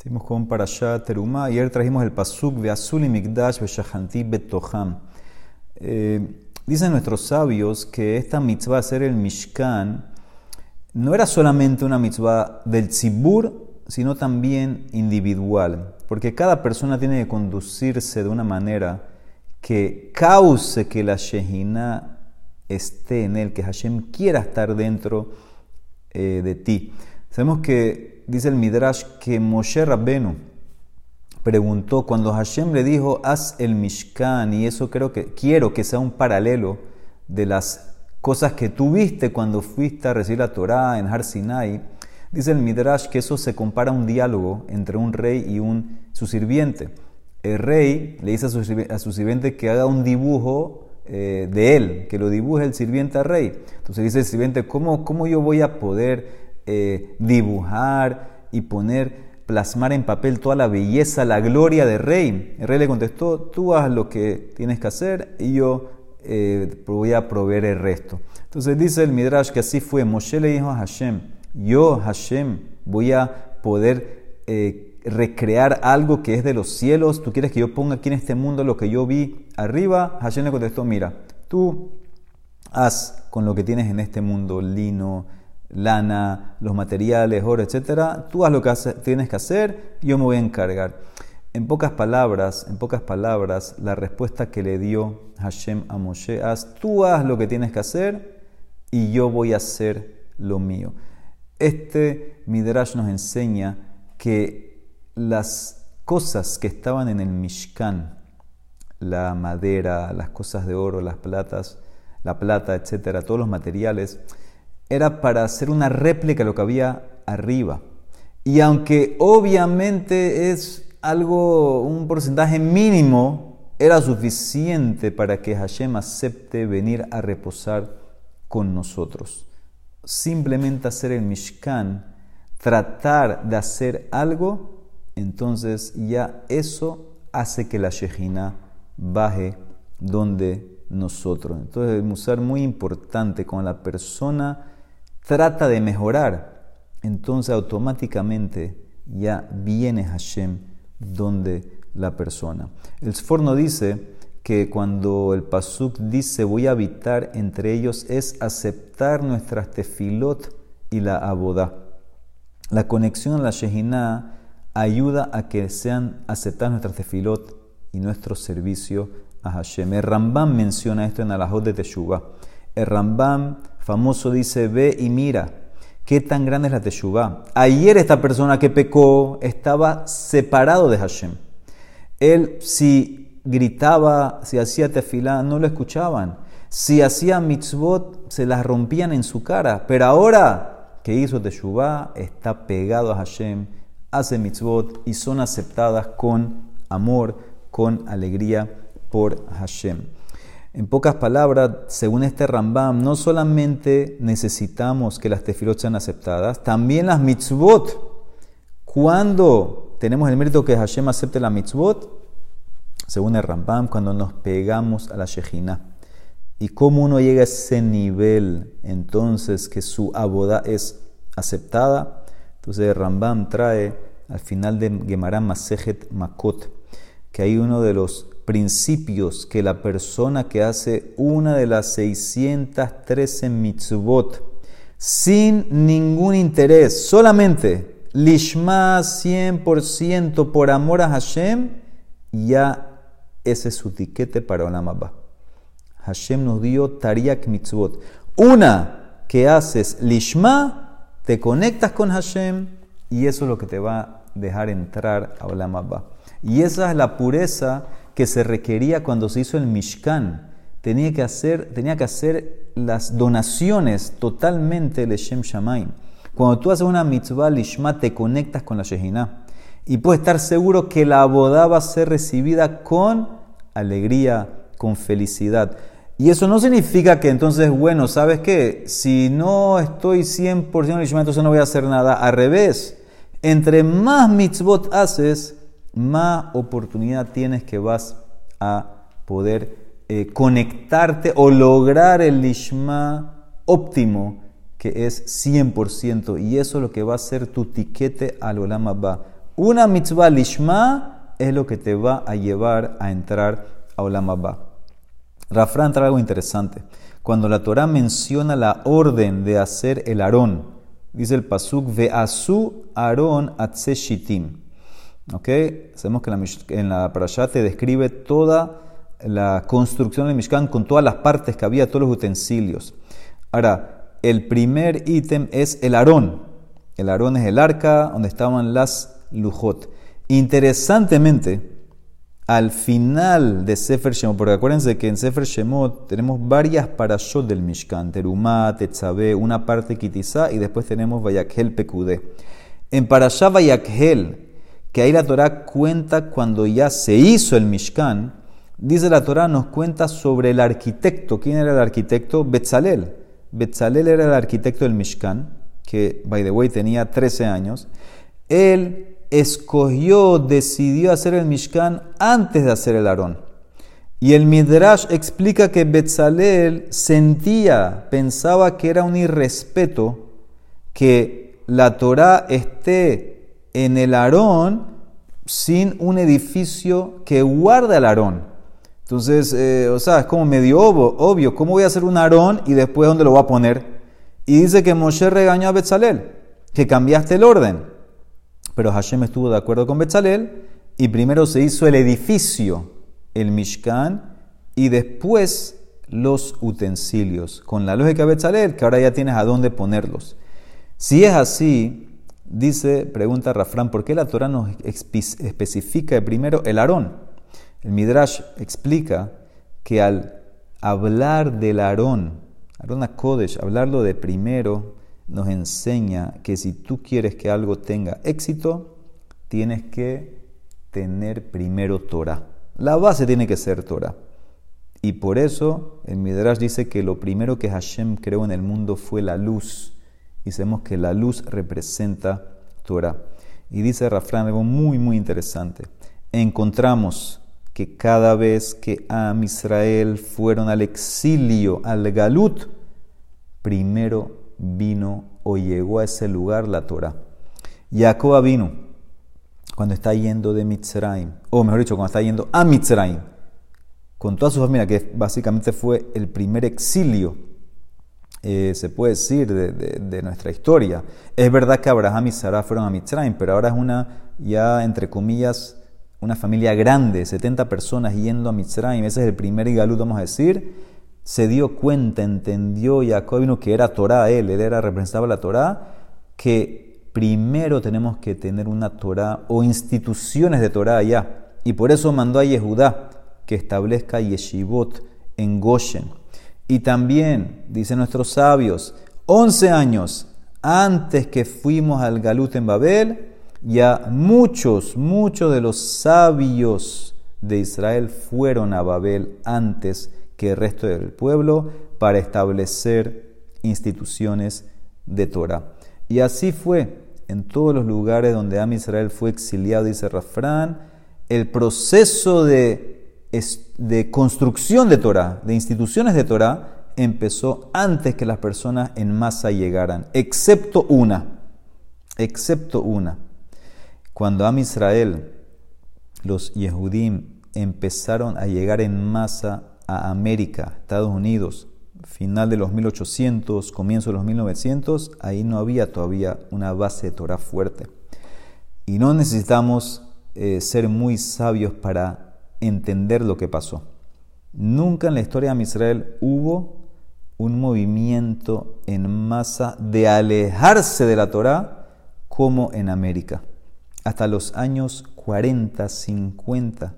Seguimos con Parashat Terumá. Ayer trajimos el Pasuk de Azul y Mikdash Beshahanti Betoham. Eh, dicen nuestros sabios que esta mitzvah hacer el Mishkan no era solamente una mitzvah del tzibur, sino también individual. Porque cada persona tiene que conducirse de una manera que cause que la Shejina esté en él, que Hashem quiera estar dentro eh, de ti. Sabemos que dice el Midrash que Moshe Rabbenu preguntó cuando Hashem le dijo haz el Mishkan y eso creo que quiero que sea un paralelo de las cosas que tú viste cuando fuiste a recibir la Torah en Har Sinai. Dice el Midrash que eso se compara a un diálogo entre un rey y un, su sirviente. El rey le dice a su, sirviente que haga un dibujo eh, de él, que lo dibuje el sirviente al rey. Entonces dice el sirviente, ¿cómo, cómo yo voy a poder eh, dibujar y poner, plasmar en papel toda la belleza, la gloria del rey. El rey le contestó, tú haz lo que tienes que hacer y yo eh, voy a proveer el resto. Entonces dice el Midrash que así fue. Moshe le dijo a Hashem, yo Hashem voy a poder eh, recrear algo que es de los cielos. ¿Tú quieres que yo ponga aquí en este mundo lo que yo vi arriba? Hashem le contestó, mira, tú haz con lo que tienes en este mundo, lino, lana, los materiales, oro, etc. Tú haz lo que tienes que hacer, yo me voy a encargar. En pocas palabras, en pocas palabras, la respuesta que le dio Hashem a Moshe, haz, tú haz lo que tienes que hacer y yo voy a hacer lo mío. Este Midrash nos enseña que las cosas que estaban en el Mishkan, la madera, las cosas de oro, las platas, la plata, etcétera, todos los materiales, era para hacer una réplica de lo que había arriba. Y aunque obviamente es algo, un porcentaje mínimo, era suficiente para que Hashem acepte venir a reposar con nosotros. Simplemente hacer el Mishkan, tratar de hacer algo, entonces ya eso hace que la Shejina baje donde nosotros. Entonces, un musar muy importante con la persona trata de mejorar, entonces automáticamente ya viene Hashem donde la persona. El Sforno dice que cuando el Pasuk dice voy a habitar entre ellos es aceptar nuestras tefilot y la abodá. La conexión a la Shehinah ayuda a que sean aceptadas nuestras tefilot y nuestro servicio a Hashem. El Rambam menciona esto en Alajot de Teshuvah. El Rambam famoso dice, ve y mira, qué tan grande es la Teshuvah. Ayer esta persona que pecó estaba separado de Hashem. Él si gritaba, si hacía tefilá, no lo escuchaban. Si hacía mitzvot, se las rompían en su cara. Pero ahora que hizo Teshuvah, está pegado a Hashem, hace mitzvot y son aceptadas con amor, con alegría por Hashem. En pocas palabras, según este Rambam, no solamente necesitamos que las tefilot sean aceptadas, también las mitzvot. Cuando tenemos el mérito que Hashem acepte la mitzvot, según el Rambam, cuando nos pegamos a la Shejina. ¿Y cómo uno llega a ese nivel entonces que su aboda es aceptada? Entonces el Rambam trae al final de Gemara Masejet Makot, que hay uno de los principios que la persona que hace una de las 613 mitzvot sin ningún interés, solamente lishma 100% por amor a Hashem, ya ese es su tiquete para Olam Abba. Hashem nos dio tariak mitzvot. Una que haces lishma, te conectas con Hashem y eso es lo que te va a dejar entrar a Olam Abba. Y esa es la pureza que se requería cuando se hizo el Mishkan. Tenía que hacer, tenía que hacer las donaciones totalmente de Shem. Cuando tú haces una mitzvah lishma, te conectas con la Shejina. Y puedes estar seguro que la boda va a ser recibida con alegría, con felicidad. Y eso no significa que entonces, bueno, ¿sabes qué? Si no estoy 100% lishma, entonces no voy a hacer nada. Al revés, entre más mitzvot haces, más oportunidad tienes que vas a poder eh, conectarte o lograr el lishma óptimo que es 100%. Y eso es lo que va a ser tu tiquete al Olam Abba. Una mitzvah lishma es lo que te va a llevar a entrar a Olam Abba. Rafran trae algo interesante. Cuando la Torah menciona la orden de hacer el arón, dice el pasuk ve'asu arón atzeshitim. ¿Ok? Sabemos que en la, en parashá te describe toda la construcción del Mishkan con todas las partes que había, todos los utensilios. Ahora, el primer ítem es el arón. El arón es el arca donde estaban las lujot. Interesantemente, al final de Sefer Shemot, porque acuérdense que en Sefer Shemot tenemos varias parashot del Mishkan, Terumá, Tetzabé, una parte Kitizá y después tenemos Vayakhel Pekudé. En Parashá Vayakhel, que ahí la Torah cuenta cuando ya se hizo el Mishkan, dice la Torah, nos cuenta sobre el arquitecto. ¿Quién era el arquitecto? Betzalel. Betzalel era el arquitecto del Mishkan, que, by the way, tenía 13 años. Él escogió, decidió hacer el Mishkan antes de hacer el Aarón. Y el Midrash explica que Betzalel sentía, pensaba que era un irrespeto que la Torah esté en el Aarón sin un edificio que guarda el Aarón. Entonces, eh, o sea, es como medio obvio, ¿Cómo voy a hacer un Aarón y después dónde lo voy a poner? Y dice que Moshe regañó a Betzalel, que cambiaste el orden. Pero Hashem estuvo de acuerdo con Betzalel y primero se hizo el edificio, el Mishkan, y después los utensilios. Con la lógica de Betzalel, que ahora ya tienes a dónde ponerlos. Si es así, dice, pregunta Rafran, ¿por qué la Torah nos especifica primero el Aarón? El Midrash explica que al hablar del Aarón, Aarón Kodesh, hablarlo de primero, nos enseña que si tú quieres que algo tenga éxito, tienes que tener primero Torah. La base tiene que ser Torah. Y por eso el Midrash dice que lo primero que Hashem creó en el mundo fue la luz. Y que la luz representa Torah. Y dice Rafran algo muy, muy interesante. Encontramos que cada vez que Am Israel fueron al exilio, al Galut, primero vino o llegó a ese lugar la Torah. Jacob vino cuando está yendo de Mitzrayim, o mejor dicho, cuando está yendo a Mitzrayim, con toda su familia, que básicamente fue el primer exilio, eh, se puede decir, de, nuestra historia. Es verdad que Abraham y Sarah fueron a Mitzrayim, pero ahora es una, ya entre comillas, una familia grande, 70 personas yendo a Mitzrayim. Ese es el primer galut, vamos a decir se dio cuenta, entendió Jacob vino que era Torah, él, él era, representaba la Torah, que primero tenemos que tener una Torah o instituciones de Torah allá. Y por eso mandó a Yehudá que establezca yeshivot en Goshen. Y también, dicen nuestros sabios, 11 años antes que fuimos al Galut en Babel, ya muchos, muchos de los sabios de Israel fueron a Babel antes que el resto del pueblo para establecer instituciones de Torah. Y así fue en todos los lugares donde Am Israel fue exiliado, dice Rafrán, el proceso de, de construcción de Torah, de instituciones de Torah, empezó antes que las personas en masa llegaran, excepto una, excepto una. Cuando Am Israel, los Yehudim, empezaron a llegar en masa a América, Estados Unidos, final de los 1800, comienzo de los 1900, ahí no había todavía una base de Torah fuerte. Y no necesitamos eh, ser muy sabios para entender lo que pasó. Nunca en la historia de Israel hubo un movimiento en masa de alejarse de la Torah como en América. Hasta los años 40, 50,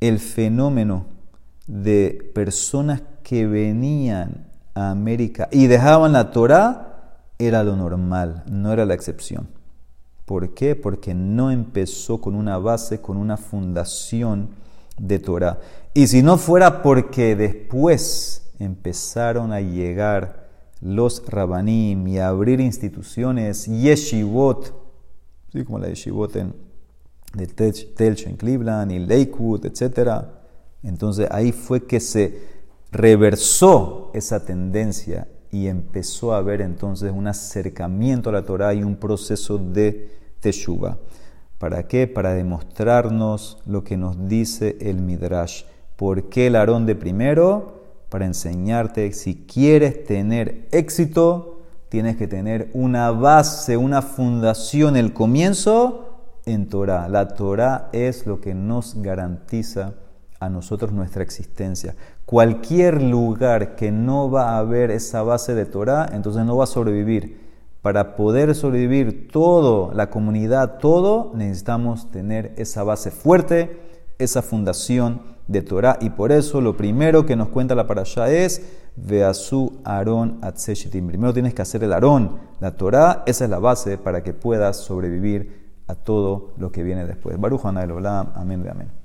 el fenómeno de personas que venían a América y dejaban la Torah era lo normal, no era la excepción. ¿Por qué? Porque no empezó con una base, con una fundación de Torah. Y si no fuera porque después empezaron a llegar los rabanim y a abrir instituciones, yeshivot, ¿sí? como la yeshivot en, de Telch en Cleveland y Lakewood, etcétera, entonces ahí fue que se reversó esa tendencia y empezó a haber entonces un acercamiento a la Torah y un proceso de teshuva. ¿Para qué? Para demostrarnos lo que nos dice el Midrash. ¿Por qué el Aarón de primero? Para enseñarte, si quieres tener éxito, tienes que tener una base, una fundación, el comienzo en Torah. La Torah es lo que nos garantiza a nosotros nuestra existencia. Cualquier lugar que no va a haber esa base de Torah, entonces no va a sobrevivir. Para poder sobrevivir todo, la comunidad, todo, necesitamos tener esa base fuerte, esa fundación de Torah. Y por eso lo primero que nos cuenta la parasha es Veasu Aarón Atzeshitim. Primero tienes que hacer el Aarón, la Torah, esa es la base para que puedas sobrevivir a todo lo que viene después. Baruch Olam, amén, amén.